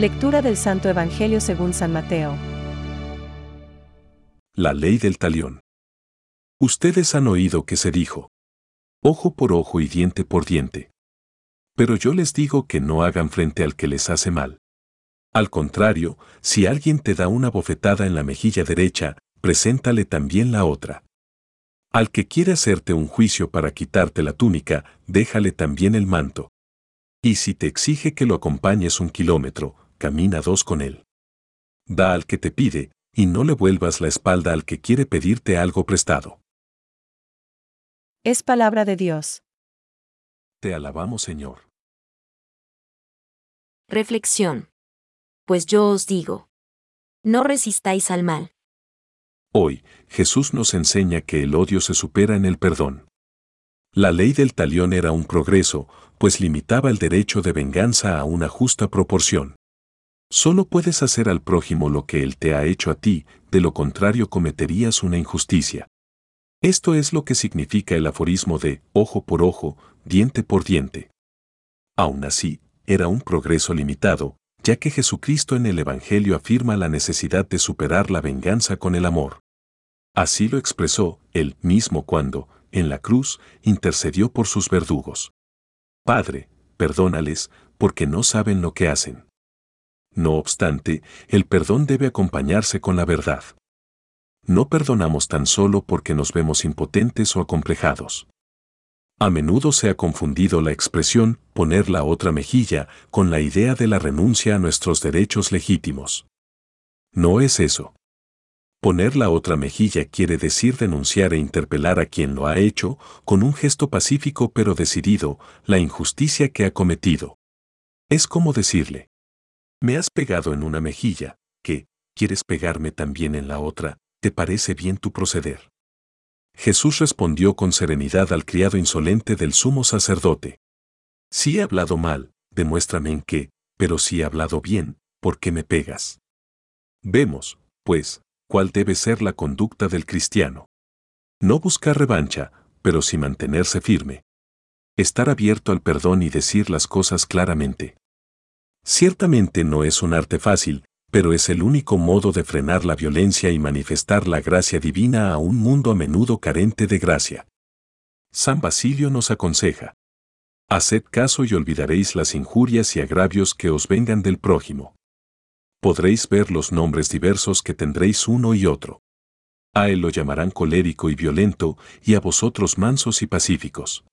Lectura del Santo Evangelio según San Mateo. La ley del talión. Ustedes han oído que se dijo, ojo por ojo y diente por diente. Pero yo les digo que no hagan frente al que les hace mal. Al contrario, si alguien te da una bofetada en la mejilla derecha, preséntale también la otra. Al que quiere hacerte un juicio para quitarte la túnica, déjale también el manto. Y si te exige que lo acompañes un kilómetro, camina dos con él. Da al que te pide, y no le vuelvas la espalda al que quiere pedirte algo prestado. Es palabra de Dios. Te alabamos, Señor. Reflexión. Pues yo os digo, no resistáis al mal. Hoy, Jesús nos enseña que el odio se supera en el perdón. La ley del talión era un progreso, pues limitaba el derecho de venganza a una justa proporción. Solo puedes hacer al prójimo lo que él te ha hecho a ti, de lo contrario cometerías una injusticia. Esto es lo que significa el aforismo de ojo por ojo, diente por diente. Aún así, era un progreso limitado, ya que Jesucristo en el Evangelio afirma la necesidad de superar la venganza con el amor. Así lo expresó él mismo cuando, en la cruz, intercedió por sus verdugos. Padre, perdónales, porque no saben lo que hacen. No obstante, el perdón debe acompañarse con la verdad. No perdonamos tan solo porque nos vemos impotentes o acomplejados. A menudo se ha confundido la expresión poner la otra mejilla con la idea de la renuncia a nuestros derechos legítimos. No es eso. Poner la otra mejilla quiere decir denunciar e interpelar a quien lo ha hecho, con un gesto pacífico pero decidido, la injusticia que ha cometido. Es como decirle, me has pegado en una mejilla, que, ¿quieres pegarme también en la otra? ¿Te parece bien tu proceder? Jesús respondió con serenidad al criado insolente del sumo sacerdote. Si he hablado mal, demuéstrame en qué, pero si he hablado bien, ¿por qué me pegas? Vemos, pues, cuál debe ser la conducta del cristiano. No buscar revancha, pero sí mantenerse firme. Estar abierto al perdón y decir las cosas claramente. Ciertamente no es un arte fácil, pero es el único modo de frenar la violencia y manifestar la gracia divina a un mundo a menudo carente de gracia. San Basilio nos aconseja. Haced caso y olvidaréis las injurias y agravios que os vengan del prójimo. Podréis ver los nombres diversos que tendréis uno y otro. A él lo llamarán colérico y violento, y a vosotros mansos y pacíficos.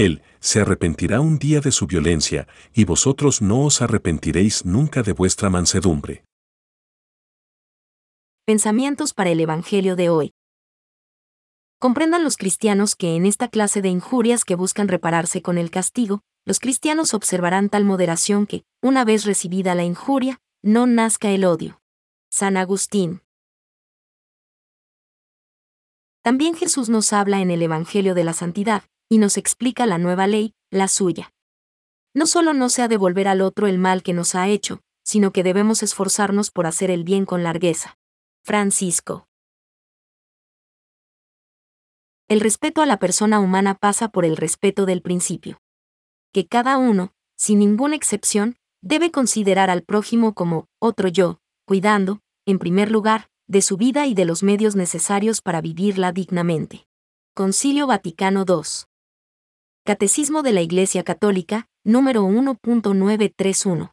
Él se arrepentirá un día de su violencia, y vosotros no os arrepentiréis nunca de vuestra mansedumbre. Pensamientos para el Evangelio de hoy. Comprendan los cristianos que en esta clase de injurias que buscan repararse con el castigo, los cristianos observarán tal moderación que, una vez recibida la injuria, no nazca el odio. San Agustín. También Jesús nos habla en el Evangelio de la Santidad, y nos explica la nueva ley, la suya. No solo no se ha de devolver al otro el mal que nos ha hecho, sino que debemos esforzarnos por hacer el bien con largueza. Francisco. El respeto a la persona humana pasa por el respeto del principio. Que cada uno, sin ninguna excepción, debe considerar al prójimo como otro yo, cuidando, en primer lugar, de su vida y de los medios necesarios para vivirla dignamente. Concilio Vaticano II. Catecismo de la Iglesia Católica, número 1.931.